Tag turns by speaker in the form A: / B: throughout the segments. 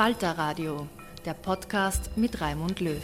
A: Falter Radio, der Podcast mit Raimund Löw.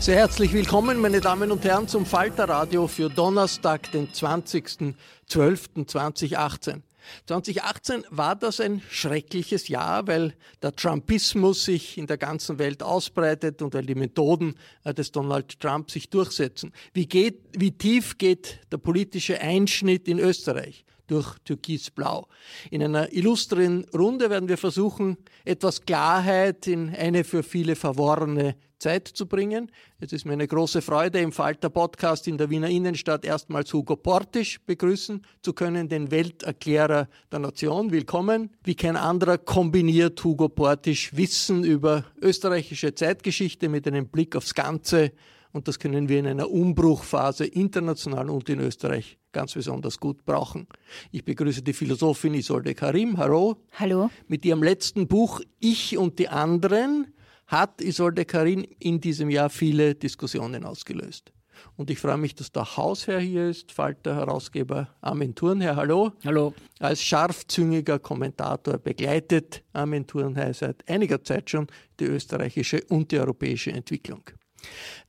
B: Sehr herzlich willkommen, meine Damen und Herren, zum Falter Radio für Donnerstag, den 20.12.2018. 2018 war das ein schreckliches Jahr, weil der Trumpismus sich in der ganzen Welt ausbreitet und weil die Methoden äh, des Donald Trump sich durchsetzen. Wie, geht, wie tief geht der politische Einschnitt in Österreich? Durch Türkisblau. In einer illustren Runde werden wir versuchen, etwas Klarheit in eine für viele verworrene Zeit zu bringen. Es ist mir eine große Freude, im Falter Podcast in der Wiener Innenstadt erstmals Hugo Portisch begrüßen zu können, den Welterklärer der Nation. Willkommen. Wie kein anderer kombiniert Hugo Portisch Wissen über österreichische Zeitgeschichte mit einem Blick aufs Ganze. Und das können wir in einer Umbruchphase international und in Österreich ganz besonders gut brauchen. Ich begrüße die Philosophin Isolde Karim. Hallo.
C: Hallo.
B: Mit ihrem letzten Buch Ich und die anderen hat Isolde Karim in diesem Jahr viele Diskussionen ausgelöst. Und ich freue mich, dass der Hausherr hier ist, Falter Herausgeber Armin Thurnherr. Hallo.
D: Hallo.
B: Als scharfzüngiger Kommentator begleitet Armin Thurnherr seit einiger Zeit schon die österreichische und die europäische Entwicklung.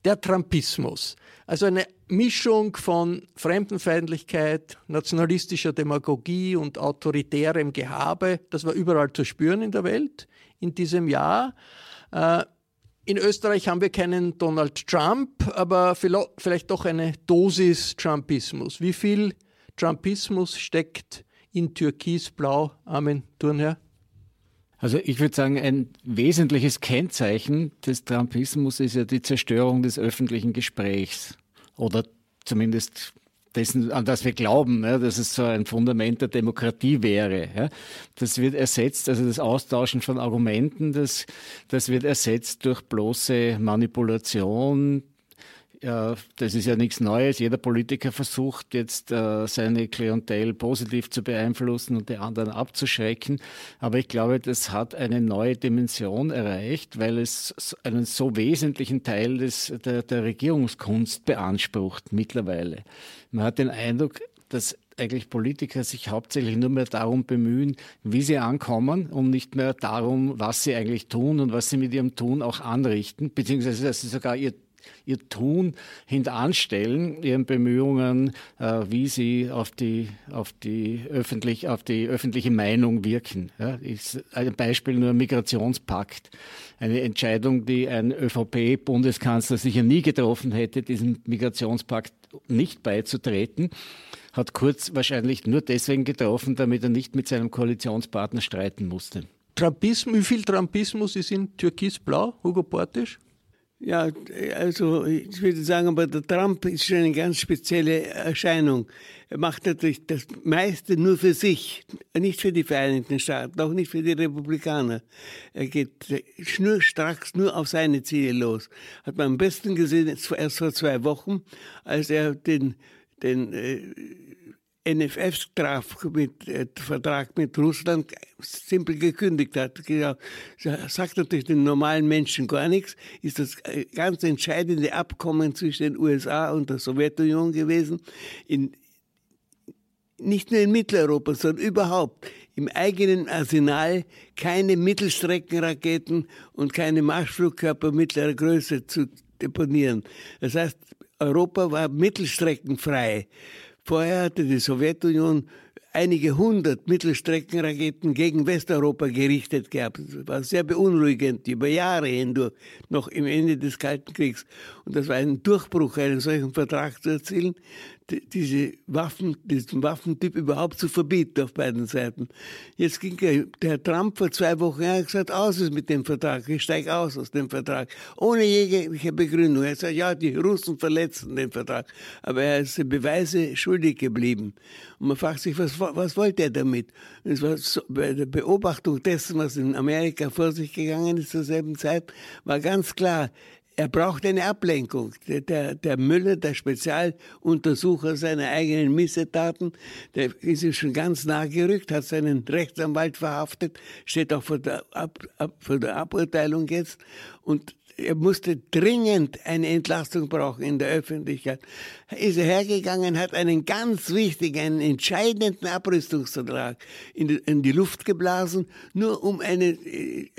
B: Der Trumpismus, also eine Mischung von Fremdenfeindlichkeit, nationalistischer Demagogie und autoritärem Gehabe, das war überall zu spüren in der Welt in diesem Jahr. Äh, in Österreich haben wir keinen Donald Trump, aber vielleicht doch eine Dosis Trumpismus. Wie viel Trumpismus steckt in Türkisblau, Armin Thurnherr?
D: Also ich würde sagen, ein wesentliches Kennzeichen des Trumpismus ist ja die Zerstörung des öffentlichen Gesprächs oder zumindest dessen, an das wir glauben, ja, dass es so ein Fundament der Demokratie wäre. Ja. Das wird ersetzt, also das Austauschen von Argumenten, das, das wird ersetzt durch bloße Manipulation, ja, das ist ja nichts Neues. Jeder Politiker versucht jetzt äh, seine Klientel positiv zu beeinflussen und die anderen abzuschrecken. Aber ich glaube, das hat eine neue Dimension erreicht, weil es einen so wesentlichen Teil des, der, der Regierungskunst beansprucht mittlerweile. Man hat den Eindruck, dass eigentlich Politiker sich hauptsächlich nur mehr darum bemühen, wie sie ankommen und nicht mehr darum, was sie eigentlich tun und was sie mit ihrem Tun auch anrichten, beziehungsweise dass sie sogar ihr ihr Tun hintanstellen, ihren Bemühungen, äh, wie sie auf die, auf, die öffentlich, auf die öffentliche Meinung wirken. Ja, ist ein Beispiel nur Migrationspakt. Eine Entscheidung, die ein ÖVP-Bundeskanzler sicher nie getroffen hätte, diesem Migrationspakt nicht beizutreten hat Kurz wahrscheinlich nur deswegen getroffen, damit er nicht mit seinem Koalitionspartner streiten musste.
B: Trumpismus, wie viel Trumpismus ist in Türkisblau, Hugo Portisch?
C: Ja, also ich würde sagen, aber der Trump ist schon eine ganz spezielle Erscheinung. Er macht natürlich das meiste nur für sich, nicht für die Vereinigten Staaten, auch nicht für die Republikaner. Er geht schnurstracks nur auf seine Ziele los. Hat man am besten gesehen erst vor zwei Wochen, als er den, den äh, NFF-Vertrag mit, äh, Vertrag mit Russland simpel gekündigt hat. Genau. Sagt natürlich den normalen Menschen gar nichts. Ist das äh, ganz entscheidende Abkommen zwischen den USA und der Sowjetunion gewesen. In, nicht nur in Mitteleuropa, sondern überhaupt im eigenen Arsenal keine Mittelstreckenraketen und keine Marschflugkörper mittlerer Größe zu deponieren. Das heißt, Europa war mittelstreckenfrei. Vorher hatte die Sowjetunion einige hundert Mittelstreckenraketen gegen Westeuropa gerichtet gehabt. Das war sehr beunruhigend über Jahre hindurch, noch im Ende des Kalten Kriegs. Und das war ein Durchbruch, einen solchen Vertrag zu erzielen, diese Waffen, diesen Waffentyp überhaupt zu verbieten auf beiden Seiten. Jetzt ging der Herr Trump vor zwei Wochen, er hat gesagt, aus ist mit dem Vertrag, ich steige aus aus dem Vertrag, ohne jegliche Begründung. Er gesagt, ja, die Russen verletzen den Vertrag, aber er ist Beweise schuldig geblieben. Und man fragt sich, was, was wollte er damit? Es war so, bei der Beobachtung dessen, was in Amerika vor sich gegangen ist zur selben Zeit, war ganz klar, er braucht eine Ablenkung. Der, der Müller, der Spezialuntersucher seiner eigenen Missetaten, der ist ihm schon ganz nah gerückt, hat seinen Rechtsanwalt verhaftet, steht auch vor der, Ab, Ab, vor der Aburteilung jetzt. Und er musste dringend eine Entlastung brauchen in der Öffentlichkeit. Ist er hergegangen, hat einen ganz wichtigen, einen entscheidenden Abrüstungsvertrag in die, in die Luft geblasen, nur um eine, äh,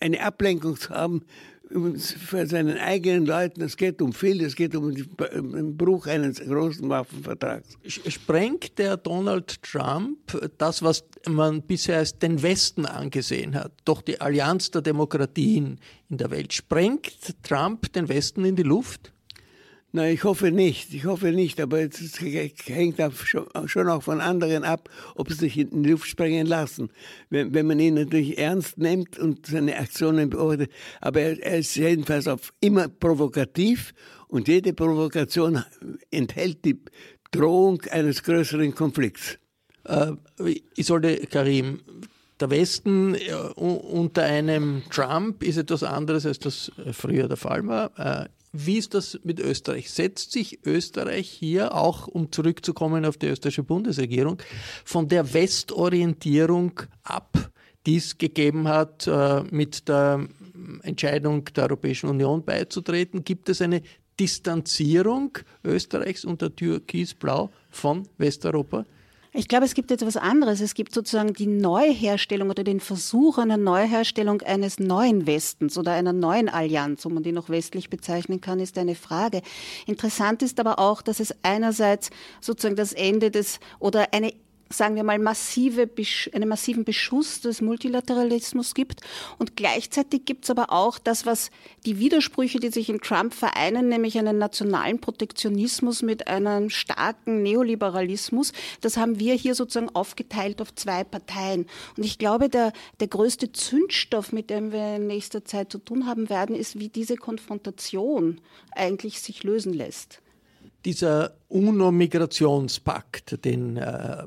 C: eine Ablenkung zu haben für seinen eigenen Leuten, es geht um viel, es geht um den Bruch eines großen Waffenvertrags.
B: Sprengt der Donald Trump das, was man bisher als den Westen angesehen hat, doch die Allianz der Demokratien in der Welt, sprengt Trump den Westen in die Luft?
C: Nein, ich hoffe nicht. Ich hoffe nicht, aber es hängt schon auch von anderen ab, ob sie sich in die Luft sprengen lassen. Wenn, wenn man ihn natürlich ernst nimmt und seine Aktionen beobachtet. Aber er, er ist jedenfalls auf immer provokativ und jede Provokation enthält die Drohung eines größeren Konflikts.
B: Äh, ich sollte, Karim, der Westen äh, unter einem Trump ist etwas anderes, als das früher der Fall war. Wie ist das mit Österreich? Setzt sich Österreich hier auch, um zurückzukommen auf die österreichische Bundesregierung, von der Westorientierung ab, die es gegeben hat, äh, mit der Entscheidung der Europäischen Union beizutreten? Gibt es eine Distanzierung Österreichs unter Türkisblau von Westeuropa?
E: Ich glaube, es gibt etwas anderes. Es gibt sozusagen die Neuherstellung oder den Versuch einer Neuherstellung eines neuen Westens oder einer neuen Allianz, ob man die noch westlich bezeichnen kann, ist eine Frage. Interessant ist aber auch, dass es einerseits sozusagen das Ende des oder eine sagen wir mal, massive, einen massiven Beschuss des Multilateralismus gibt. Und gleichzeitig gibt es aber auch das, was die Widersprüche, die sich in Trump vereinen, nämlich einen nationalen Protektionismus mit einem starken Neoliberalismus. Das haben wir hier sozusagen aufgeteilt auf zwei Parteien. Und ich glaube, der, der größte Zündstoff, mit dem wir in nächster Zeit zu tun haben werden, ist, wie diese Konfrontation eigentlich sich lösen lässt
B: dieser UNO-Migrationspakt, den äh,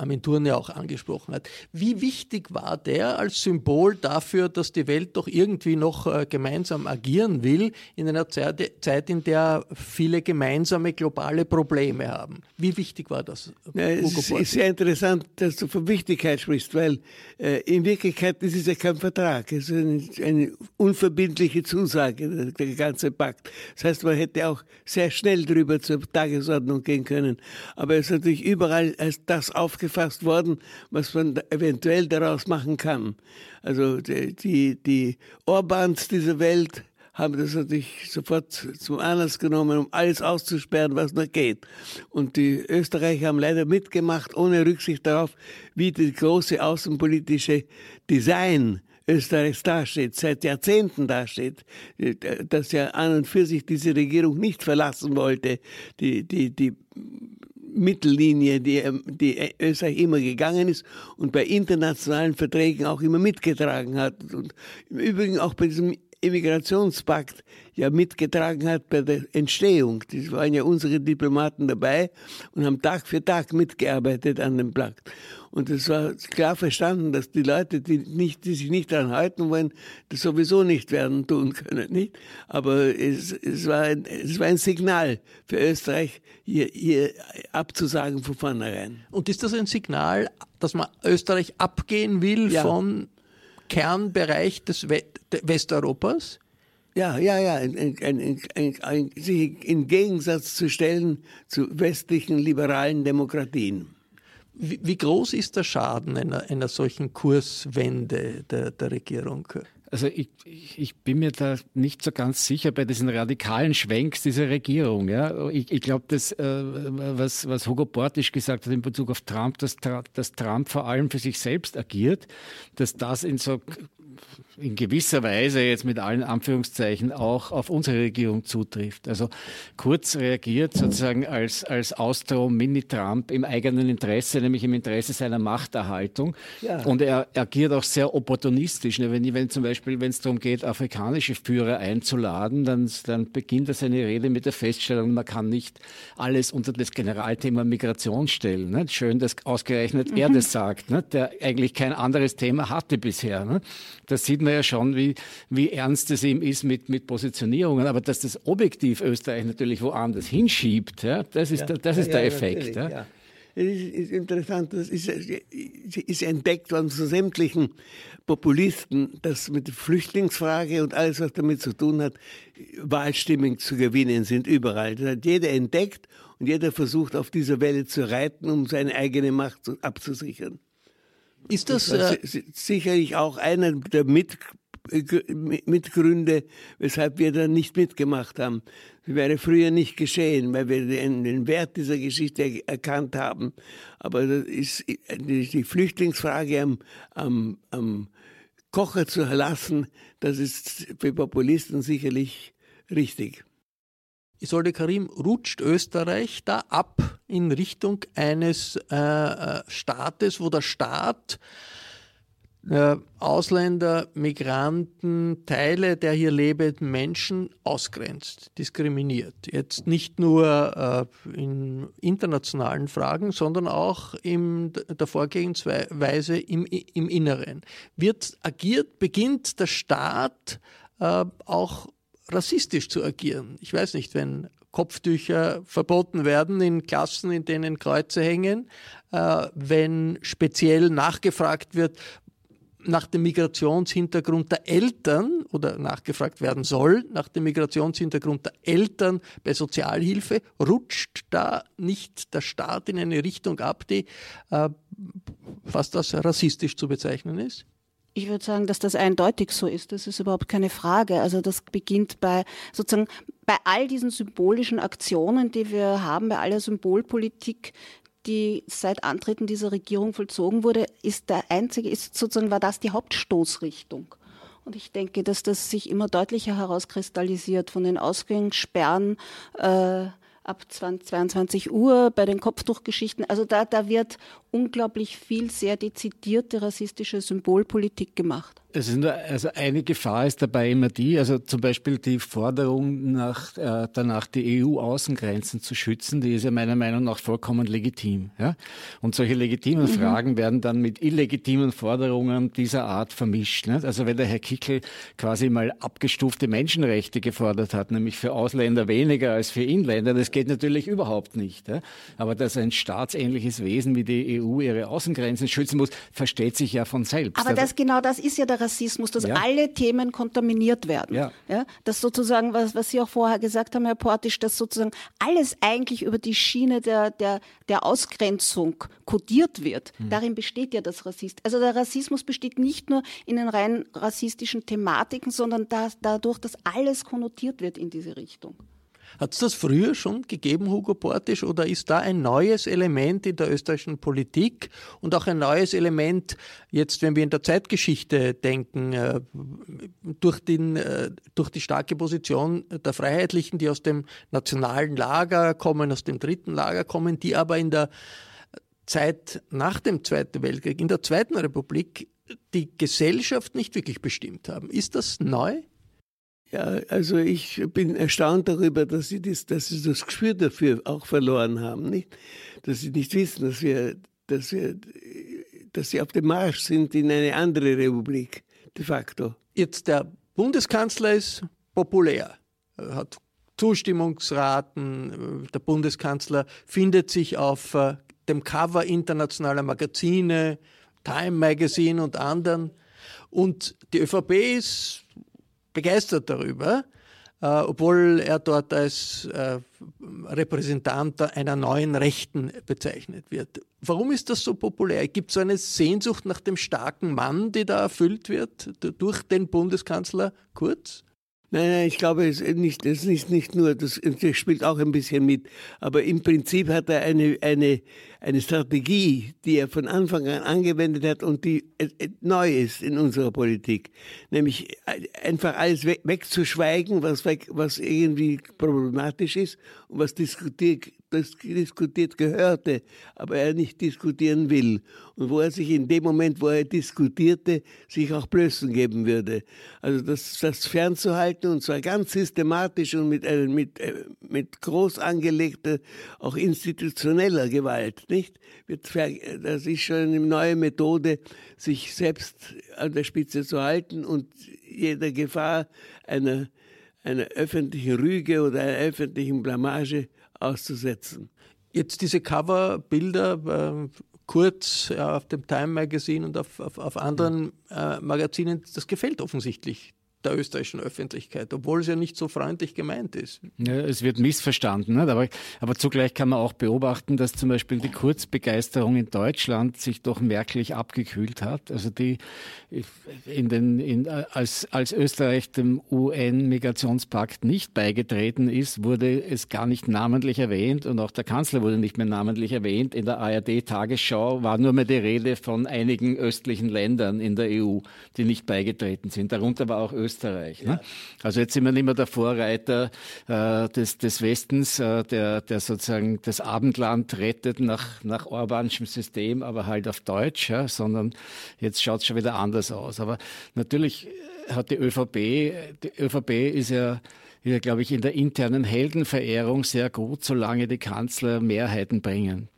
B: Armin ja auch angesprochen hat. Wie wichtig war der als Symbol dafür, dass die Welt doch irgendwie noch äh, gemeinsam agieren will, in einer Zeit, in der viele gemeinsame globale Probleme haben? Wie wichtig war das?
C: Ja, es ist sehr interessant, dass du von Wichtigkeit sprichst, weil äh, in Wirklichkeit ist es ja kein Vertrag, es ist eine, unverbindliche Zusage, der, ganze Pakt. Das heißt, man hätte auch sehr schnell darüber zur Tagesordnung gehen können. Aber es ist natürlich überall als das aufgefallen, zusammengefasst worden, was man eventuell daraus machen kann. Also die, die, die Orbans dieser Welt haben das natürlich sofort zum Anlass genommen, um alles auszusperren, was nur geht. Und die Österreicher haben leider mitgemacht, ohne Rücksicht darauf, wie das große außenpolitische Design Österreichs dasteht, seit Jahrzehnten dasteht, dass ja an und für sich diese Regierung nicht verlassen wollte, die, die, die Mittellinie, die, die Österreich immer gegangen ist und bei internationalen Verträgen auch immer mitgetragen hat. Und im Übrigen auch bei diesem Immigrationspakt ja mitgetragen hat bei der Entstehung. Das waren ja unsere Diplomaten dabei und haben Tag für Tag mitgearbeitet an dem Pakt. Und es war klar verstanden, dass die Leute, die, nicht, die sich nicht daran halten wollen, das sowieso nicht werden tun können. Nicht? Aber es, es, war ein, es war ein Signal für Österreich, hier, hier abzusagen von vornherein.
B: Und ist das ein Signal, dass man Österreich abgehen will ja. von Kernbereich des Westeuropas?
C: Ja, ja, ja, ein, ein, ein, sich in Gegensatz zu stellen zu westlichen liberalen Demokratien.
B: Wie, wie groß ist der Schaden einer, einer solchen Kurswende der, der Regierung?
D: Also ich, ich bin mir da nicht so ganz sicher bei diesen radikalen Schwenks dieser Regierung. Ja. Ich, ich glaube, das, äh, was, was Hugo Portisch gesagt hat in Bezug auf Trump, dass, dass Trump vor allem für sich selbst agiert, dass das in so in gewisser Weise jetzt mit allen Anführungszeichen auch auf unsere Regierung zutrifft. Also Kurz reagiert sozusagen als, als Austro-Mini-Trump im eigenen Interesse, nämlich im Interesse seiner Machterhaltung. Ja. Und er agiert auch sehr opportunistisch. Ne, wenn, wenn zum Beispiel, wenn es darum geht, afrikanische Führer einzuladen, dann, dann beginnt er seine Rede mit der Feststellung, man kann nicht alles unter das Generalthema Migration stellen. Ne? Schön, dass ausgerechnet mhm. er das sagt, ne? der eigentlich kein anderes Thema hatte bisher. Ne? Das sieht man man ja schon, wie, wie ernst es ihm ist mit, mit Positionierungen. Aber dass das objektiv Österreich natürlich woanders hinschiebt, ja, das ist, ja, der, das ist ja, der Effekt. Ja.
C: Es ist, ist, interessant, das ist, ist entdeckt worden zu sämtlichen Populisten, dass mit der Flüchtlingsfrage und alles, was damit zu tun hat, Wahlstimmen zu gewinnen sind überall. Das hat jeder entdeckt und jeder versucht, auf dieser Welle zu reiten, um seine eigene Macht abzusichern. Ist das, das äh, sicherlich auch einer der Mit Mitgründe, weshalb wir da nicht mitgemacht haben. Das wäre früher nicht geschehen, weil wir den, den Wert dieser Geschichte erkannt haben. Aber das ist die Flüchtlingsfrage am, am, am Kocher zu lassen, das ist für Populisten sicherlich richtig.
B: Isolde Karim, rutscht Österreich da ab in Richtung eines äh, äh, Staates, wo der Staat äh, Ausländer, Migranten, Teile der hier lebenden Menschen ausgrenzt, diskriminiert. Jetzt nicht nur äh, in internationalen Fragen, sondern auch in der Vorgehensweise im, im Inneren. Wird agiert, beginnt der Staat äh, auch rassistisch zu agieren. Ich weiß nicht, wenn Kopftücher verboten werden in Klassen, in denen Kreuze hängen, äh, wenn speziell nachgefragt wird nach dem Migrationshintergrund der Eltern oder nachgefragt werden soll nach dem Migrationshintergrund der Eltern bei Sozialhilfe, rutscht da nicht der Staat in eine Richtung ab, die äh, fast als rassistisch zu bezeichnen ist?
E: Ich würde sagen, dass das eindeutig so ist. Das ist überhaupt keine Frage. Also das beginnt bei sozusagen bei all diesen symbolischen Aktionen, die wir haben, bei aller Symbolpolitik, die seit Antreten dieser Regierung vollzogen wurde, ist der einzige, ist sozusagen war das die Hauptstoßrichtung. Und ich denke, dass das sich immer deutlicher herauskristallisiert von den Ausgangssperren äh, ab 20, 22 Uhr bei den Kopftuchgeschichten. Also da, da wird unglaublich viel sehr dezidierte rassistische Symbolpolitik gemacht.
D: Es ist nur, also eine Gefahr ist dabei immer die, also zum Beispiel die Forderung nach, äh, danach, die EU-Außengrenzen zu schützen, die ist ja meiner Meinung nach vollkommen legitim. Ja? Und solche legitimen mhm. Fragen werden dann mit illegitimen Forderungen dieser Art vermischt. Nicht? Also wenn der Herr Kickel quasi mal abgestufte Menschenrechte gefordert hat, nämlich für Ausländer weniger als für Inländer, das geht natürlich überhaupt nicht. Ja? Aber dass ein staatsähnliches Wesen wie die EU ihre Außengrenzen schützen muss, versteht sich ja von selbst.
E: Aber das genau das ist ja der Rassismus, dass ja. alle Themen kontaminiert werden. Ja. ja. Dass sozusagen, was, was Sie auch vorher gesagt haben, Herr Portisch, dass sozusagen alles eigentlich über die Schiene der, der, der Ausgrenzung kodiert wird. Hm. Darin besteht ja das Rassismus. Also der Rassismus besteht nicht nur in den rein rassistischen Thematiken, sondern das, dadurch, dass alles konnotiert wird in diese Richtung.
B: Hat es das früher schon gegeben, Hugo Portisch, oder ist da ein neues Element in der österreichischen Politik und auch ein neues Element, jetzt wenn wir in der Zeitgeschichte denken, äh, durch, den, äh, durch die starke Position der Freiheitlichen, die aus dem nationalen Lager kommen, aus dem dritten Lager kommen, die aber in der Zeit nach dem Zweiten Weltkrieg, in der Zweiten Republik, die Gesellschaft nicht wirklich bestimmt haben. Ist das neu?
C: Ja, also ich bin erstaunt darüber, dass sie das, dass sie das Gespür dafür auch verloren haben, nicht? Dass sie nicht wissen, dass wir, dass wir, dass sie auf dem Marsch sind in eine andere Republik, de facto.
B: Jetzt der Bundeskanzler ist populär, hat Zustimmungsraten. Der Bundeskanzler findet sich auf äh, dem Cover internationaler Magazine, Time Magazine und anderen. Und die ÖVP ist begeistert darüber, äh, obwohl er dort als äh, Repräsentant einer neuen Rechten bezeichnet wird. Warum ist das so populär? Gibt es so eine Sehnsucht nach dem starken Mann, die da erfüllt wird durch den Bundeskanzler Kurz?
C: Nein, nein, ich glaube, es ist nicht, das ist nicht nur, das, das spielt auch ein bisschen mit. Aber im Prinzip hat er eine, eine, eine Strategie, die er von Anfang an angewendet hat und die äh, äh, neu ist in unserer Politik. Nämlich äh, einfach alles wegzuschweigen, was, weg, was irgendwie problematisch ist und was diskutiert, das diskutiert gehörte, aber er nicht diskutieren will. Und wo er sich in dem Moment, wo er diskutierte, sich auch Blößen geben würde. Also das, das fernzuhalten und zwar ganz systematisch und mit, mit, mit groß angelegter, auch institutioneller Gewalt, nicht? Das ist schon eine neue Methode, sich selbst an der Spitze zu halten und jeder Gefahr einer, einer öffentlichen Rüge oder einer öffentlichen Blamage auszusetzen.
B: Jetzt diese Coverbilder, äh, kurz ja, auf dem Time Magazine und auf, auf, auf anderen äh, Magazinen, das gefällt offensichtlich der österreichischen Öffentlichkeit, obwohl es ja nicht so freundlich gemeint ist.
D: Ja, es wird missverstanden, nicht? Aber, aber zugleich kann man auch beobachten, dass zum Beispiel die Kurzbegeisterung in Deutschland sich doch merklich abgekühlt hat. Also die in den, in, als, als Österreich dem UN-Migrationspakt nicht beigetreten ist, wurde es gar nicht namentlich erwähnt und auch der Kanzler wurde nicht mehr namentlich erwähnt. In der ARD-Tagesschau war nur mehr die Rede von einigen östlichen Ländern in der EU, die nicht beigetreten sind. Darunter war auch Österreich Österreich. Ne? Also jetzt sind wir nicht mehr der Vorreiter äh, des, des Westens, äh, der, der sozusagen das Abendland rettet nach, nach Orbanschem System, aber halt auf Deutsch, ja? sondern jetzt schaut es schon wieder anders aus. Aber natürlich hat die ÖVP, die ÖVP ist ja ja, glaube ich, in der internen Heldenverehrung sehr gut, solange die Kanzler Mehrheiten bringen.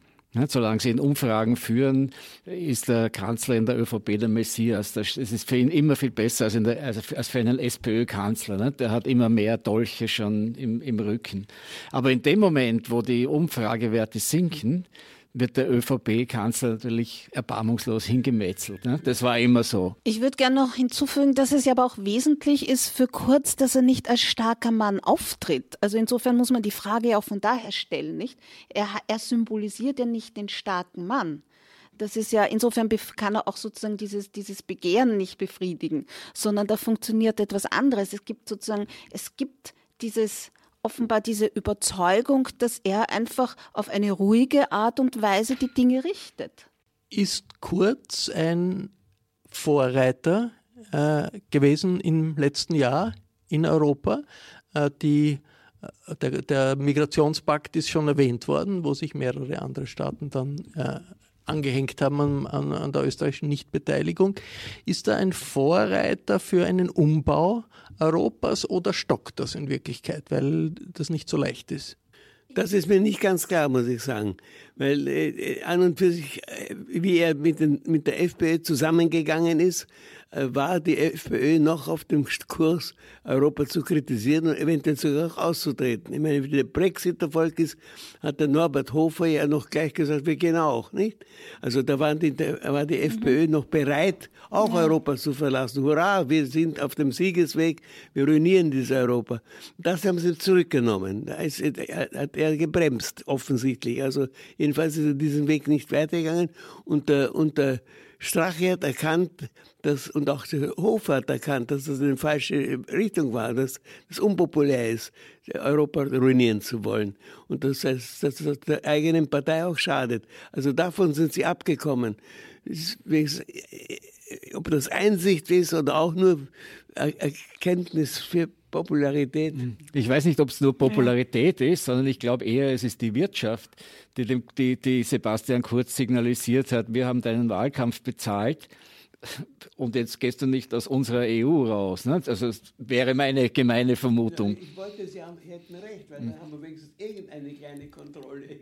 D: Solange sie in Umfragen führen, ist der Kanzler in der ÖVP der Messias. Es ist für ihn immer viel besser als, der, als für einen SPÖ-Kanzler. Ne? Der hat immer mehr Dolche schon im, im Rücken. Aber in dem Moment, wo die Umfragewerte sinken, wird der ÖVP-Kanzler natürlich erbarmungslos hingemetzelt. Ne? Das war immer so.
E: Ich würde gerne noch hinzufügen, dass es ja aber auch wesentlich ist für Kurz, dass er nicht als starker Mann auftritt. Also insofern muss man die Frage ja auch von daher stellen, nicht? Er, er symbolisiert ja nicht den starken Mann. Das ist ja, insofern kann er auch sozusagen dieses, dieses Begehren nicht befriedigen, sondern da funktioniert etwas anderes. Es gibt sozusagen, es gibt dieses, offenbar diese Überzeugung, dass er einfach auf eine ruhige Art und Weise die Dinge richtet.
B: Ist Kurz ein Vorreiter äh, gewesen im letzten Jahr in Europa? Äh, die, äh, der, der, Migrationspakt ist schon erwähnt worden, wo sich mehrere andere Staaten dann äh, angehängt haben an, an, an, der österreichischen Nichtbeteiligung. Ist da ein Vorreiter für einen Umbau Europas oder stockt das in Wirklichkeit, weil das nicht so leicht ist?
C: Das ist mir nicht ganz klar, muss ich sagen. Weil äh, an und für sich, äh, wie er mit, den, mit der FPÖ zusammengegangen ist, äh, war die FPÖ noch auf dem Kurs, Europa zu kritisieren und eventuell sogar auch auszutreten. Ich meine, wie der Brexit Erfolg ist, hat der Norbert Hofer ja noch gleich gesagt, wir gehen auch, nicht? Also da waren die, da war die mhm. FPÖ noch bereit, auch ja. Europa zu verlassen. Hurra, wir sind auf dem Siegesweg, wir ruinieren dieses Europa. Das haben sie zurückgenommen. Da ist, hat er gebremst, offensichtlich. Also jedenfalls ist er diesen Weg nicht weitergegangen und der, und der Strache hat erkannt, dass, und auch der Hofer hat erkannt, dass das eine falsche Richtung war, dass es unpopulär ist, Europa ruinieren zu wollen. Und dass das, der eigenen Partei auch schadet. Also davon sind sie abgekommen. Ob das Einsicht ist oder auch nur Erkenntnis für Popularität.
D: Ich weiß nicht, ob es nur Popularität ja. ist, sondern ich glaube eher, es ist die Wirtschaft, die, dem, die, die Sebastian Kurz signalisiert hat, wir haben deinen Wahlkampf bezahlt und jetzt gehst du nicht aus unserer EU raus. Ne? Also das wäre meine gemeine Vermutung.
C: Ich wollte, Sie haben, hätten recht, weil dann haben wir wenigstens irgendeine kleine Kontrolle.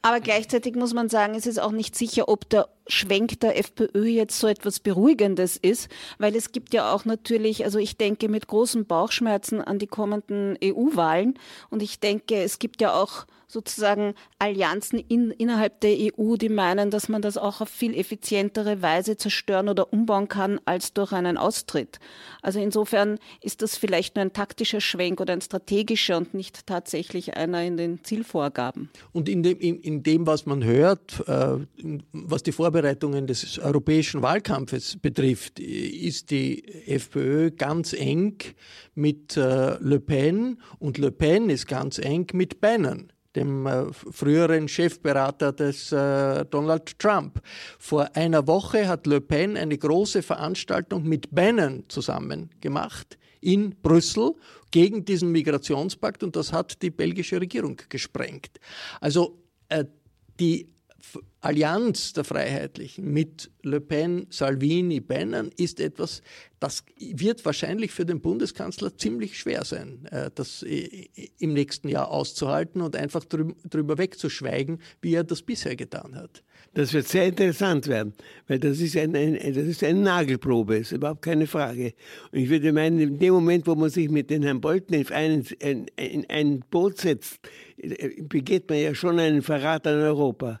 E: Aber gleichzeitig muss man sagen, es ist auch nicht sicher, ob der Schwenk der FPÖ jetzt so etwas Beruhigendes ist, weil es gibt ja auch natürlich, also ich denke mit großen Bauchschmerzen an die kommenden EU-Wahlen und ich denke, es gibt ja auch sozusagen Allianzen in, innerhalb der EU, die meinen, dass man das auch auf viel effizientere Weise zerstören oder umbauen kann als durch einen Austritt. Also insofern ist das vielleicht nur ein taktischer Schwenk oder ein strategischer und nicht tatsächlich einer in den Zielvorgaben.
B: Und in dem, in, in dem was man hört, äh, was die Vorbereitungen des europäischen Wahlkampfes betrifft, ist die FPÖ ganz eng mit äh, Le Pen und Le Pen ist ganz eng mit Bannon dem äh, früheren Chefberater des äh, Donald Trump. Vor einer Woche hat Le Pen eine große Veranstaltung mit Bannon zusammen gemacht in Brüssel gegen diesen Migrationspakt und das hat die belgische Regierung gesprengt. Also äh, die Allianz der Freiheitlichen mit Le Pen, Salvini, Bannon ist etwas, das wird wahrscheinlich für den Bundeskanzler ziemlich schwer sein, äh, das im nächsten Jahr auszuhalten und einfach drüber wegzuschweigen, wie er das bisher getan hat.
C: Das wird sehr interessant werden, weil das ist, ein, ein, das ist eine Nagelprobe, ist überhaupt keine Frage. Und ich würde meinen, in dem Moment, wo man sich mit den Herrn Bolton in ein, in, in ein Boot setzt, äh, begeht man ja schon einen Verrat an Europa.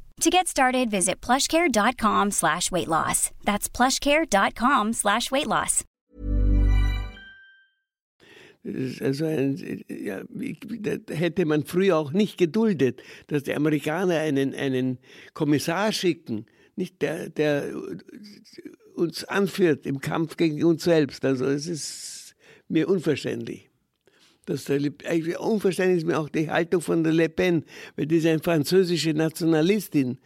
F: To get started, visit plushcare.com slash weight loss. That's plushcare.com slash weight loss.
C: Also ein, ja, hätte man früher auch nicht geduldet, dass die Amerikaner einen, einen Kommissar schicken, nicht der, der uns anführt im Kampf gegen uns selbst. Also es ist mir unverständlich dass der, eigentlich unverständlich ist mir auch die Haltung von der Le Pen, weil die ist eine französische Nationalistin.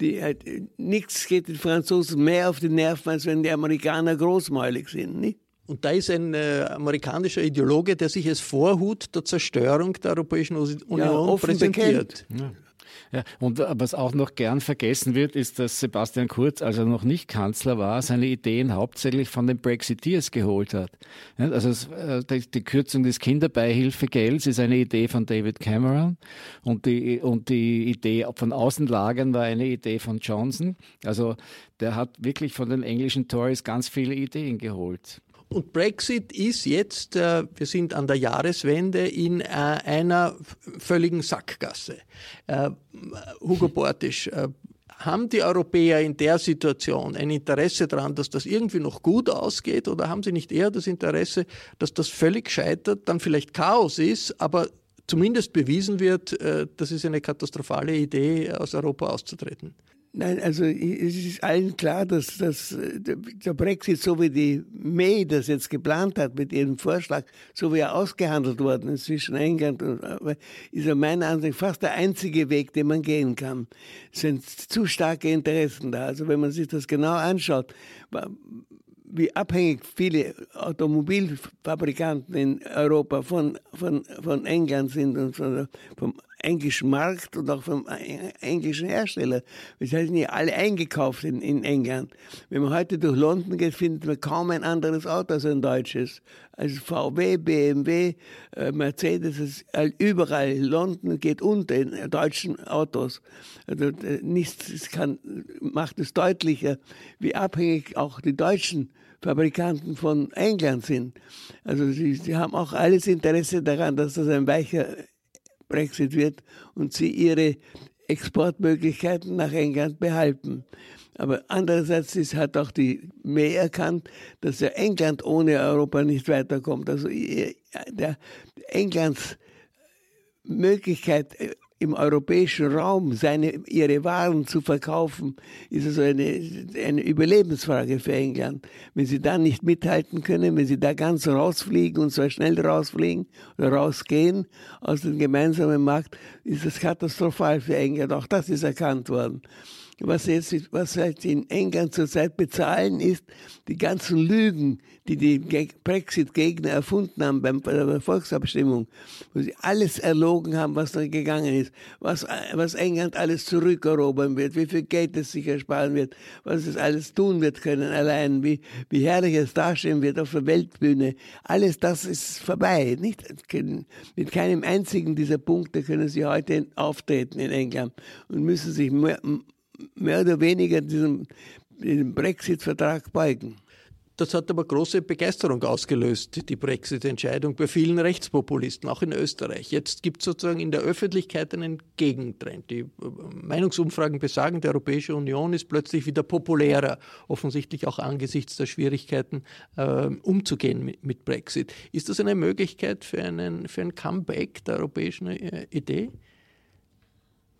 C: Die halt, nichts geht den Franzosen mehr auf die Nerven, als wenn die Amerikaner großmäulig sind. Nicht?
B: Und da ist ein äh, amerikanischer Ideologe, der sich als Vorhut der Zerstörung der Europäischen Union ja, präsentiert. Ja.
D: Ja, und was auch noch gern vergessen wird, ist, dass Sebastian Kurz, als er noch nicht Kanzler war, seine Ideen hauptsächlich von den Brexiteers geholt hat. Also äh, die Kürzung des Kinderbeihilfegelds ist eine Idee von David Cameron und die, und die Idee von Außenlagern war eine Idee von Johnson. Also der hat wirklich von den englischen Tories ganz viele Ideen geholt.
B: Und Brexit ist jetzt, äh, wir sind an der Jahreswende in äh, einer völligen Sackgasse. Äh, Hugo Bortisch, haben die Europäer in der Situation ein Interesse daran, dass das irgendwie noch gut ausgeht oder haben sie nicht eher das Interesse, dass das völlig scheitert, dann vielleicht Chaos ist, aber zumindest bewiesen wird, das ist eine katastrophale Idee, aus Europa auszutreten?
C: Nein, also es ist allen klar, dass, dass äh, der Brexit, so wie die May das jetzt geplant hat mit ihrem Vorschlag, so wie er ausgehandelt worden ist zwischen England und ist er meiner Ansicht nach fast der einzige Weg, den man gehen kann. Es sind zu starke Interessen da. Also wenn man sich das genau anschaut, wie abhängig viele Automobilfabrikanten in Europa von, von, von England sind und von, vom englischen Markt und auch vom englischen Hersteller. Das heißt nicht alle eingekauft in, in England. Wenn man heute durch London geht, findet man kaum ein anderes Auto als ein deutsches. Also VW, BMW, äh, Mercedes, ist überall. London geht unter in deutschen Autos. Also äh, nichts kann, macht es deutlicher, wie abhängig auch die deutschen Fabrikanten von England sind. Also sie, sie haben auch alles Interesse daran, dass das ein weicher Brexit wird und sie ihre Exportmöglichkeiten nach England behalten. Aber andererseits ist, hat auch die May erkannt, dass ja England ohne Europa nicht weiterkommt. Also der Englands Möglichkeit, im europäischen Raum seine, ihre Waren zu verkaufen, ist also eine, eine Überlebensfrage für England. Wenn sie da nicht mithalten können, wenn sie da ganz rausfliegen und zwar schnell rausfliegen oder rausgehen aus dem gemeinsamen Markt, ist das katastrophal für England. Auch das ist erkannt worden was jetzt, was halt in England zurzeit bezahlen, ist die ganzen Lügen, die die Brexit-Gegner erfunden haben bei der Volksabstimmung, wo sie alles erlogen haben, was da gegangen ist, was, was England alles zurückerobern wird, wie viel Geld es sich ersparen wird, was es alles tun wird können allein, wie, wie herrlich es dastehen wird auf der Weltbühne. Alles das ist vorbei. Nicht, mit keinem einzigen dieser Punkte können sie heute auftreten in England und müssen sich mehr, mehr oder weniger diesem, diesem Brexit-Vertrag beugen.
B: Das hat aber große Begeisterung ausgelöst, die Brexit-Entscheidung bei vielen Rechtspopulisten, auch in Österreich. Jetzt gibt es sozusagen in der Öffentlichkeit einen Gegentrend. Die äh, Meinungsumfragen besagen, die Europäische Union ist plötzlich wieder populärer, offensichtlich auch angesichts der Schwierigkeiten äh, umzugehen mit, mit, Brexit. Ist das eine Möglichkeit für, einen, für ein Comeback der europäischen äh, Idee?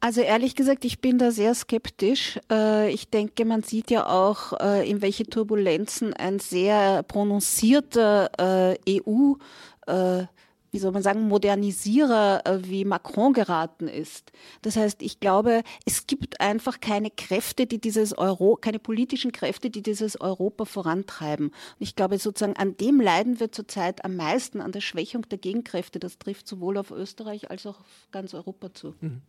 E: Also ehrlich gesagt, ich bin da sehr skeptisch. Äh, ich denke, man sieht ja auch, äh, in welche Turbulenzen ein sehr prononcierter äh, EU, wie soll man sagen, Modernisierer wie Macron geraten ist. Das heißt, ich glaube, es gibt einfach keine Kräfte, die dieses Euro, keine politischen Kräfte, die dieses Europa vorantreiben. Und ich glaube, sozusagen an dem leiden wir zurzeit am meisten, an der Schwächung der Gegenkräfte. Das trifft sowohl auf Österreich als auch auf ganz Europa zu. Mhm.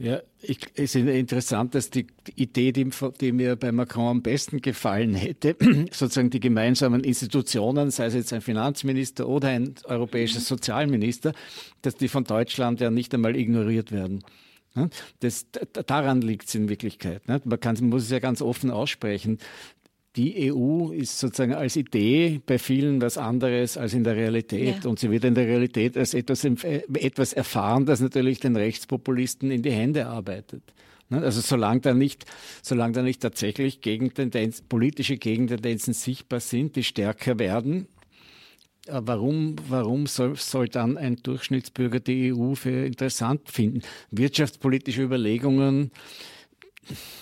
D: Ja, ich, es ist interessant, dass die Idee, die, die, mir bei Macron am besten gefallen hätte, sozusagen die gemeinsamen Institutionen, sei es jetzt ein Finanzminister oder ein europäischer Sozialminister, dass die von Deutschland ja nicht einmal ignoriert werden. Das, daran liegt es in Wirklichkeit. Man, kann, muss es ja ganz offen aussprechen die EU ist sozusagen als Idee bei vielen was anderes als in der Realität. Ja. Und sie wird in der Realität als etwas, etwas erfahren, das natürlich den Rechtspopulisten in die Hände arbeitet. Ne? Also solange da nicht, solange da nicht tatsächlich Gegentendenz, politische Gegentendenzen sichtbar sind, die stärker werden, äh, warum, warum soll, soll dann ein Durchschnittsbürger die EU für interessant finden? Wirtschaftspolitische Überlegungen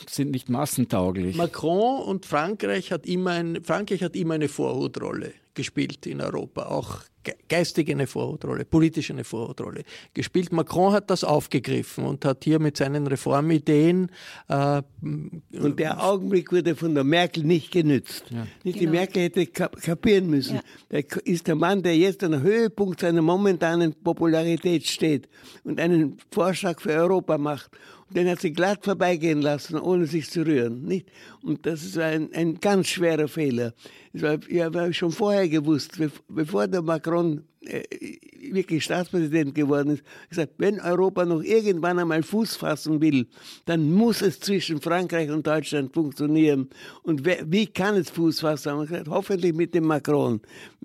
D: sind nicht massentauglich.
B: Macron und Frankreich hat immer ein, Frankreich hat immer eine Vorhutrolle gespielt in Europa, auch geistig eine Vorhutrolle, politisch eine Vorhutrolle gespielt. Macron hat das aufgegriffen und hat hier mit seinen Reformideen.
C: Äh, und der Augenblick wurde von der Merkel nicht genützt. Ja. Nicht genau. Die Merkel hätte kapieren müssen. Ja. Der ist der Mann, der jetzt am Höhepunkt seiner momentanen Popularität steht und einen Vorschlag für Europa macht den hat sie glatt vorbeigehen lassen, ohne sich zu rühren. Nicht? Und das ist ein, ein ganz schwerer Fehler. Das war, ja, habe ich schon vorher gewusst, bevor der Macron äh, wirklich Staatspräsident geworden ist, gesagt, wenn Europa noch irgendwann einmal Fuß fassen will, dann muss es zwischen Frankreich und Deutschland funktionieren. Und wer, wie kann es Fuß fassen? Gesagt, hoffentlich mit dem Macron.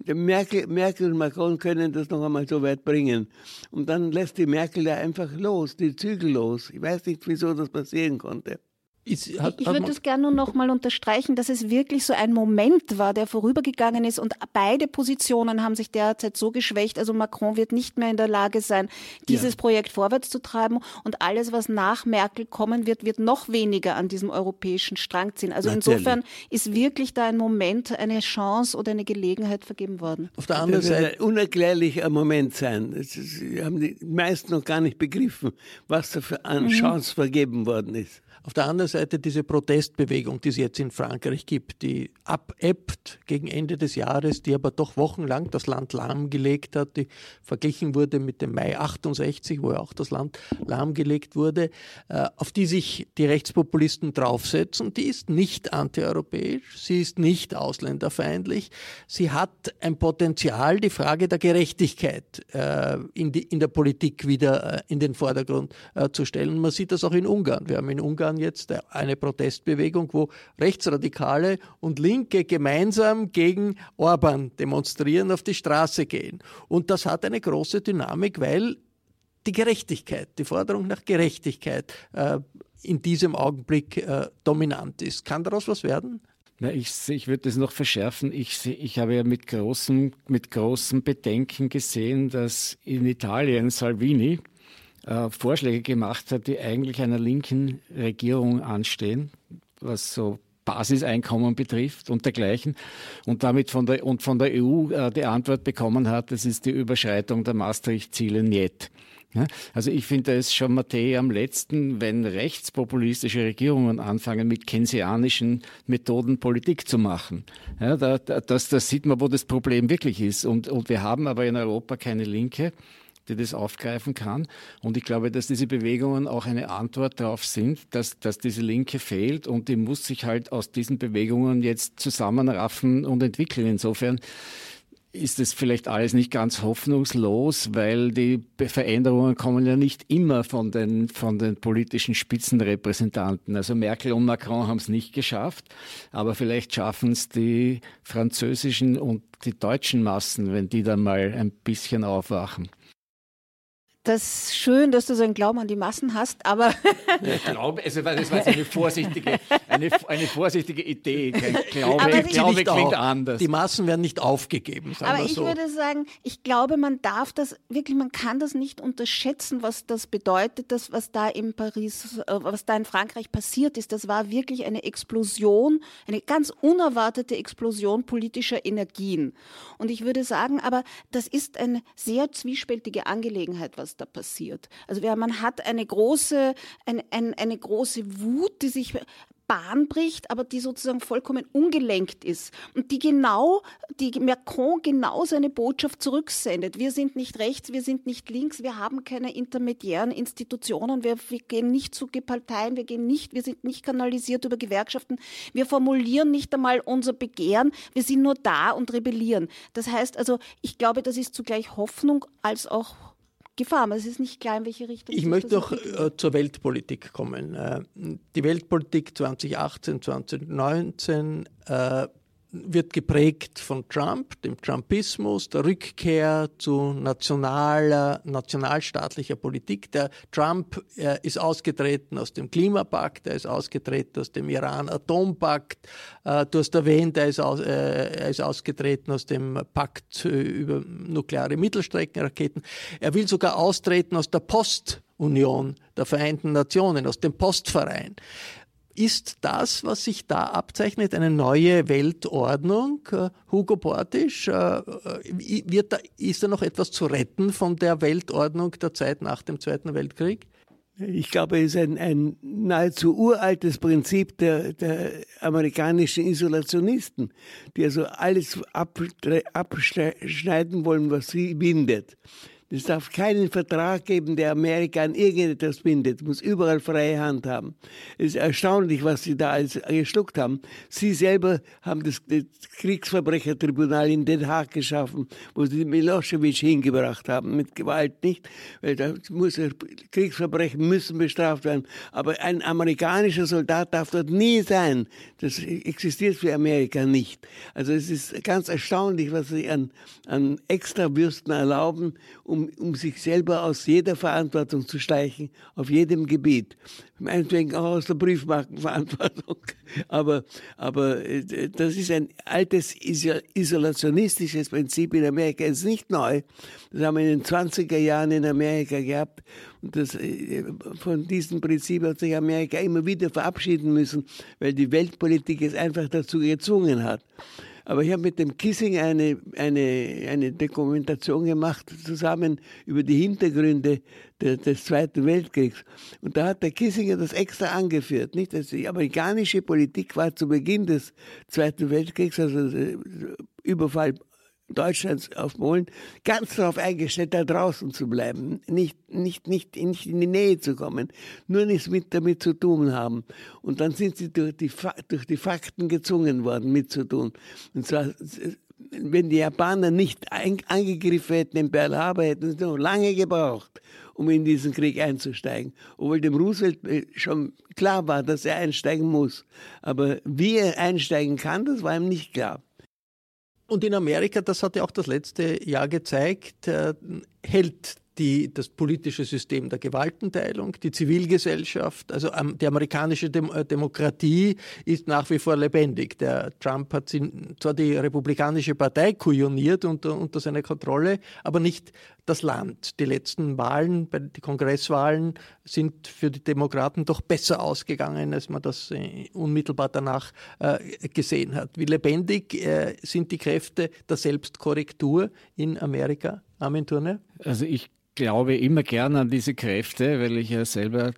C: Merkel, Merkel und Macron können das noch einmal so weit bringen. Und dann lässt die Merkel da einfach los, die Zügel los. Ich weiß nicht, wieso das passieren konnte.
E: Ist, hat, ich würde das gerne nur noch mal unterstreichen, dass es wirklich so ein Moment war, der vorübergegangen ist und beide Positionen haben sich derzeit so geschwächt. Also Macron wird nicht mehr in der Lage sein, dieses ja. Projekt vorwärts zu treiben und alles, was nach Merkel kommen wird, wird noch weniger an diesem europäischen Strang ziehen. Also Natürlich. insofern ist wirklich da ein Moment, eine Chance oder eine Gelegenheit vergeben worden.
C: Auf der anderen Seite ein unerklärlicher Moment sein. Das haben die meisten noch gar nicht begriffen, was da für eine mhm. Chance vergeben worden ist.
B: Auf der anderen Seite diese Protestbewegung, die es jetzt in Frankreich gibt, die abebbt gegen Ende des Jahres, die aber doch wochenlang das Land lahmgelegt hat, die verglichen wurde mit dem Mai 68, wo ja auch das Land lahmgelegt wurde, äh, auf die sich die Rechtspopulisten draufsetzen, die ist nicht antieuropäisch, sie ist nicht ausländerfeindlich, sie hat ein Potenzial, die Frage der Gerechtigkeit äh, in, der Politik wieder äh, in den Vordergrund zu stellen. Man sieht das auch in Ungarn. Wir haben in Ungarn Ungarn jetzt eine Protestbewegung, wo Rechtsradikale und Linke gemeinsam gegen Orban demonstrieren, auf die Straße gehen. Und das hat eine große Dynamik, weil die Gerechtigkeit, die Forderung nach Gerechtigkeit äh, in diesem Augenblick äh, dominant ist. Kann daraus was werden?
D: Na, ich, ich würde das noch verschärfen. Ich, ich habe ja mit großem, mit großem Bedenken gesehen, dass in Italien Salvini äh, Vorschläge gemacht hat, die eigentlich einer linken Regierung anstehen, was so Basiseinkommen betrifft und dergleichen und damit von der, und von der EU äh, die Antwort bekommen hat, das ist die Überschreitung der Maastricht-Ziele nicht. Ja, also ich finde, ist schon Matthäi am letzten, wenn rechtspopulistische Regierungen anfangen, mit keynesianischen Methoden Politik zu machen. Ja, da, da, das, das sieht man, wo das Problem wirklich ist. Und, und wir haben aber in Europa keine Linke die das aufgreifen kann. Und ich glaube, dass diese Bewegungen auch eine Antwort darauf sind, dass, dass diese Linke fehlt und die muss sich halt aus diesen Bewegungen jetzt zusammenraffen und entwickeln. Insofern ist es vielleicht alles nicht ganz hoffnungslos, weil die Veränderungen kommen ja nicht immer von den, von den politischen Spitzenrepräsentanten. Also Merkel und Macron haben es nicht geschafft, aber vielleicht schaffen es die französischen und die deutschen Massen, wenn die dann mal ein bisschen aufwachen.
E: Das ist schön, dass du so einen Glauben an die Massen hast, aber.
D: ich glaube, also das war jetzt eine vorsichtige, eine, eine vorsichtige Idee. Glaube, aber glaube klingt anders.
B: Die Massen werden nicht aufgegeben.
E: aber ich
B: so.
E: würde sagen, ich glaube, man darf das wirklich, man kann das nicht unterschätzen, was das bedeutet, das, was da in Paris, äh, was da in Frankreich passiert ist. Das war wirklich eine Explosion, eine ganz unerwartete Explosion politischer Energien. Und ich würde sagen, aber das ist eine sehr zwiespältige Angelegenheit, was was da passiert. Also man hat eine große, eine, eine, eine große Wut, die sich Bahn bricht, aber die sozusagen vollkommen ungelenkt ist und die genau, die Macron genau seine Botschaft zurücksendet. Wir sind nicht rechts, wir sind nicht links, wir haben keine intermediären Institutionen, wir, wir gehen nicht zu Parteien, wir gehen nicht, wir sind nicht kanalisiert über Gewerkschaften, wir formulieren nicht einmal unser Begehren, wir sind nur da und rebellieren. Das heißt also, ich glaube, das ist zugleich Hoffnung als auch Gefahr, aber es ist nicht klar, in welche Richtung.
B: Ich möchte noch äh, zur Weltpolitik kommen. Äh, die Weltpolitik 2018, 2019 äh, wird geprägt von Trump, dem Trumpismus, der Rückkehr zu nationaler, nationalstaatlicher Politik. Der Trump äh, ist ausgetreten aus dem Klimapakt, er ist ausgetreten aus dem Iran-Atompakt. Äh, du hast erwähnt, er ist, aus, äh, er ist ausgetreten aus dem Pakt über nukleare Mittelstreckenraketen. Er will sogar austreten aus der Postunion der Vereinten Nationen, aus dem Postverein. Ist das, was sich da abzeichnet, eine neue Weltordnung? Äh, Hugo Bortisch, äh, äh, wird da, ist da noch etwas zu retten von der Weltordnung der Zeit nach dem Zweiten Weltkrieg?
C: Ich glaube, es ist ein, ein nahezu uraltes Prinzip der, der, amerikanischen Isolationisten, die also alles abschneiden wollen, was sie bindet. Es darf keinen Vertrag geben, der Amerika an irgendetwas bindet. Es muss überall freie Hand haben. Es ist erstaunlich, was sie da alles geschluckt haben. Sie selber haben das, das Kriegsverbrechertribunal in Den Haag geschaffen, wo sie Milosevic hingebracht haben, mit Gewalt nicht, weil da muss Kriegsverbrechen müssen bestraft werden. Aber ein amerikanischer Soldat darf dort nie sein. Das existiert für Amerika nicht. Also es ist ganz erstaunlich, was sie an, an Extrawürsten erlauben, um um, sich selber aus jeder Verantwortung zu steichen, auf jedem Gebiet. Meinetwegen auch aus der Briefmarkenverantwortung. Aber, aber äh, das ist ein altes isolationistisches Prinzip in Amerika. Es ist nicht neu. Das haben wir in den 20er Jahren in Amerika gehabt. Und das, äh, von diesem Prinzip hat sich Amerika immer wieder verabschieden müssen, weil die Weltpolitik es einfach dazu gezwungen hat. Aber ich habe mit dem Kissing eine, eine, eine Dokumentation gemacht, zusammen über die Hintergründe de, des Zweiten Weltkriegs. Und da hat der Kissinger das extra angeführt. Nicht? Also die amerikanische Politik war zu Beginn des Zweiten Weltkriegs, also äh, Überfall Deutschlands auf Polen ganz darauf eingestellt, da draußen zu bleiben, nicht, nicht, nicht, nicht in die Nähe zu kommen, nur nichts mit damit zu tun haben. Und dann sind sie durch die, durch die Fakten gezwungen worden, mitzutun. Und zwar, wenn die Japaner nicht angegriffen hätten in Pearl Harbor, hätten sie noch lange gebraucht, um in diesen Krieg einzusteigen. Obwohl dem Roosevelt äh, schon klar war, dass er einsteigen muss. Aber wie er einsteigen kann, das war ihm nicht klar.
B: Und in Amerika, das hat ja auch das letzte Jahr gezeigt, äh, hält die, das politische System der Gewaltenteilung, die Zivilgesellschaft, also die amerikanische Dem äh, Demokratie ist nach wie vor lebendig. Der Trump hat zwar die Republikanische Partei kujoniert unter, unter seiner Kontrolle, aber nicht das Land. Die letzten Wahlen, die Kongresswahlen, sind für die Demokraten doch besser ausgegangen, als man das äh, unmittelbar danach äh, gesehen hat. Wie lebendig äh, sind die Kräfte der Selbstkorrektur in Amerika? Armin Turner?
D: Also ich glaube immer gern an diese Kräfte, weil ich ja selber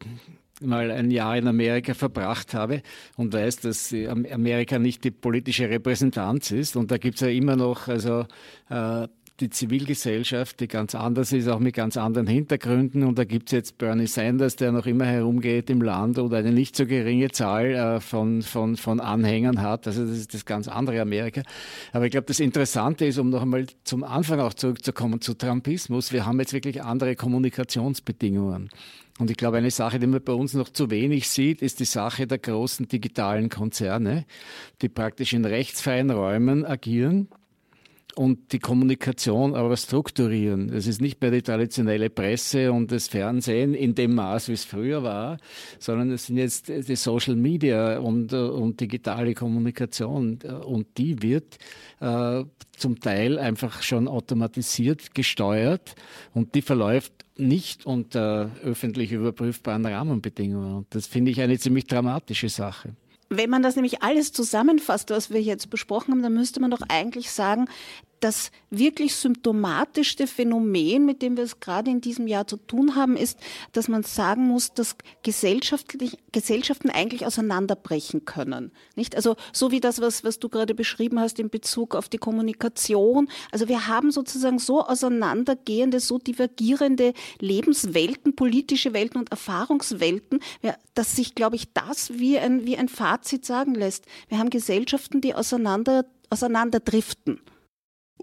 D: mal ein Jahr in Amerika verbracht habe und weiß, dass Amerika nicht die politische Repräsentanz ist. Und da gibt es ja immer noch also äh, die Zivilgesellschaft, die ganz anders ist, auch mit ganz anderen Hintergründen. Und da gibt es jetzt Bernie Sanders, der noch immer herumgeht im Land oder eine nicht so geringe Zahl äh, von, von, von Anhängern hat. Also das ist das ganz andere Amerika. Aber ich glaube, das Interessante ist, um noch einmal zum Anfang auch zurückzukommen zu Trumpismus, wir haben jetzt wirklich andere Kommunikationsbedingungen. Und ich glaube, eine Sache, die man bei uns noch zu wenig sieht, ist die Sache der großen digitalen Konzerne, die praktisch in rechtsfreien Räumen agieren und die Kommunikation aber strukturieren. Es ist nicht mehr die traditionelle Presse und das Fernsehen in dem Maß, wie es früher war, sondern es sind jetzt die Social Media und, und digitale Kommunikation und die wird äh, zum Teil einfach schon automatisiert gesteuert und die verläuft nicht unter öffentlich überprüfbaren Rahmenbedingungen. Und das finde ich eine ziemlich dramatische Sache.
E: Wenn man das nämlich alles zusammenfasst, was wir jetzt besprochen haben, dann müsste man doch eigentlich sagen, das wirklich symptomatischste Phänomen, mit dem wir es gerade in diesem Jahr zu tun haben, ist, dass man sagen muss, dass Gesellschaften eigentlich auseinanderbrechen können. Nicht? Also so wie das, was, was du gerade beschrieben hast in Bezug auf die Kommunikation. Also wir haben sozusagen so auseinandergehende, so divergierende Lebenswelten, politische Welten und Erfahrungswelten, dass sich, glaube ich, das wie ein, wie ein Fazit sagen lässt. Wir haben Gesellschaften, die auseinander, auseinanderdriften.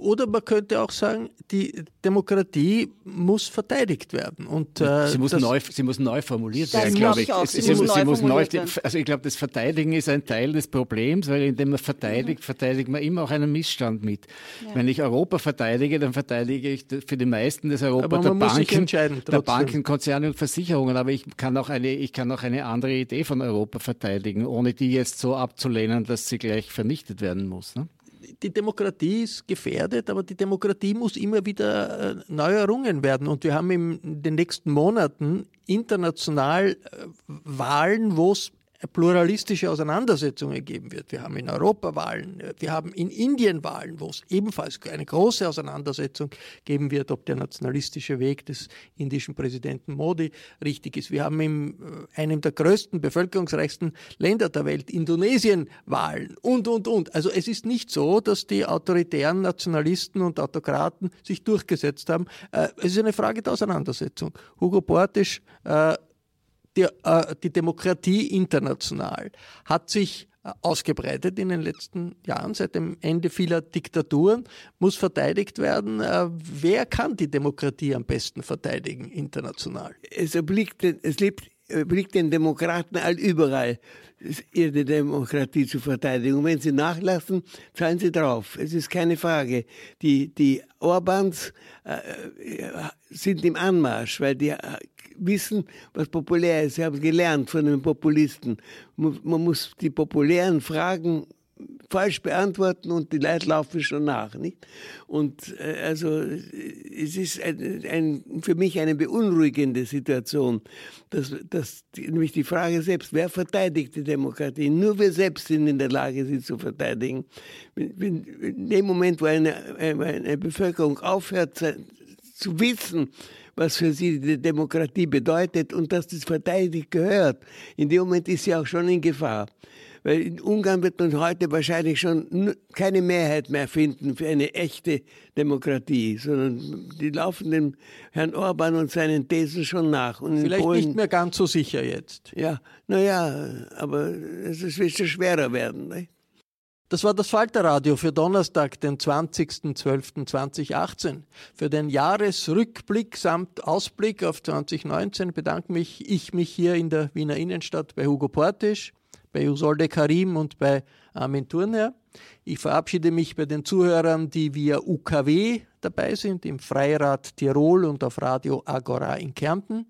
B: Oder man könnte auch sagen, die Demokratie muss verteidigt werden. Und,
D: äh, sie, muss neu, sie muss neu formuliert werden, glaube ich. Sie, sie, muss, sie muss neu, also ich glaube, das Verteidigen ist ein Teil des Problems, weil indem man verteidigt, verteidigt man immer auch einen Missstand mit. Ja. Wenn ich Europa verteidige, dann verteidige ich für die meisten das Europa der Banken, der Banken, Konzerne und Versicherungen. Aber ich kann, auch eine, ich kann auch eine andere Idee von Europa verteidigen, ohne die jetzt so abzulehnen, dass sie gleich vernichtet werden muss. Ne?
B: Die Demokratie ist gefährdet, aber die Demokratie muss immer wieder äh, neu errungen werden. Und wir haben in den nächsten Monaten international äh, Wahlen, wo es pluralistische Auseinandersetzungen geben wird. Wir haben in Europa Wahlen, wir haben in Indien Wahlen, wo es ebenfalls eine große Auseinandersetzung geben wird, ob der nationalistische Weg des indischen Präsidenten Modi richtig ist. Wir haben in äh, einem der größten, bevölkerungsreichsten Länder der Welt, Indonesien, Wahlen und, und, und. Also es ist nicht so, dass die autoritären Nationalisten und Autokraten sich durchgesetzt haben. Äh, es ist eine Frage der Auseinandersetzung. Hugo Portisch äh, die, äh, die Demokratie international hat sich äh, ausgebreitet in den letzten Jahren, seit dem Ende vieler Diktaturen, muss verteidigt werden. Äh, wer kann die Demokratie am besten verteidigen international?
C: Es obliegt, es obliegt den Demokraten allüberall, ihre Demokratie zu verteidigen. Und wenn sie nachlassen, zahlen sie drauf. Es ist keine Frage. Die, die Orbans äh, sind im Anmarsch, weil die wissen, was populär ist. Sie haben gelernt von den Populisten. Man muss die populären Fragen falsch beantworten und die Leute laufen schon nach. Nicht? Und äh, also es ist ein, ein, für mich eine beunruhigende Situation, dass, dass die, nämlich die Frage selbst, wer verteidigt die Demokratie? Nur wir selbst sind in der Lage, sie zu verteidigen. In dem Moment, wo eine, eine Bevölkerung aufhört zu wissen, was für sie die Demokratie bedeutet und dass das verteidigt gehört. In dem Moment ist sie auch schon in Gefahr. Weil in Ungarn wird man heute wahrscheinlich schon keine Mehrheit mehr finden für eine echte Demokratie, sondern die laufen dem Herrn Orban und seinen Thesen schon nach. Und
B: Vielleicht Polen, nicht mehr ganz so sicher jetzt.
C: Ja, naja, aber es wird schon schwerer werden. Nicht?
B: Das war das Falterradio für Donnerstag, den 20.12.2018. Für den Jahresrückblick samt Ausblick auf 2019 bedanke mich ich mich hier in der Wiener Innenstadt bei Hugo Portisch, bei Usolde Karim und bei Armin Thurnherr. Ich verabschiede mich bei den Zuhörern, die via UKW dabei sind, im Freirad Tirol und auf Radio Agora in Kärnten.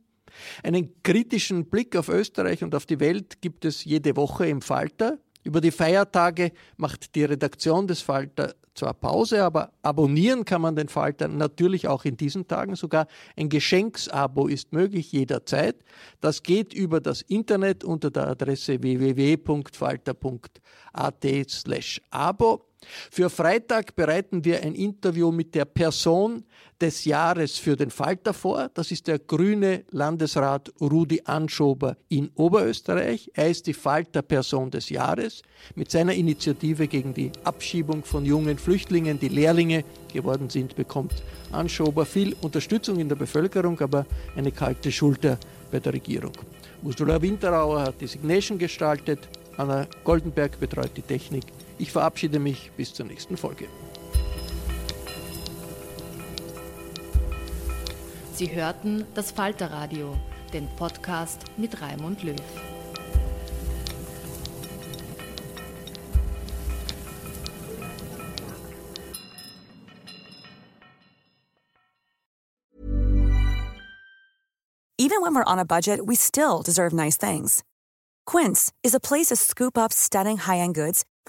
B: Einen kritischen Blick auf Österreich und auf die Welt gibt es jede Woche im Falter. Über die Feiertage macht die Redaktion des Falter zwar Pause, aber abonnieren kann man den Falter natürlich auch in diesen Tagen. Sogar ein Geschenksabo ist möglich jederzeit. Das geht über das Internet unter der Adresse www.falter.at/abo. Für Freitag bereiten wir ein Interview mit der Person des Jahres für den Falter vor. Das ist der grüne Landesrat Rudi Anschober in Oberösterreich. Er ist die Falter-Person des Jahres. Mit seiner Initiative gegen die Abschiebung von jungen Flüchtlingen, die Lehrlinge geworden sind, bekommt Anschober viel Unterstützung in der Bevölkerung, aber eine kalte Schulter bei der Regierung. Ursula Winterauer hat die Signation gestaltet, Anna Goldenberg betreut die Technik. Ich verabschiede mich bis zur nächsten Folge.
A: Sie hörten das Falterradio, den Podcast mit Raimund Löw.
G: Even when we're on a budget, we still deserve nice things. Quince is a place to scoop up stunning high-end goods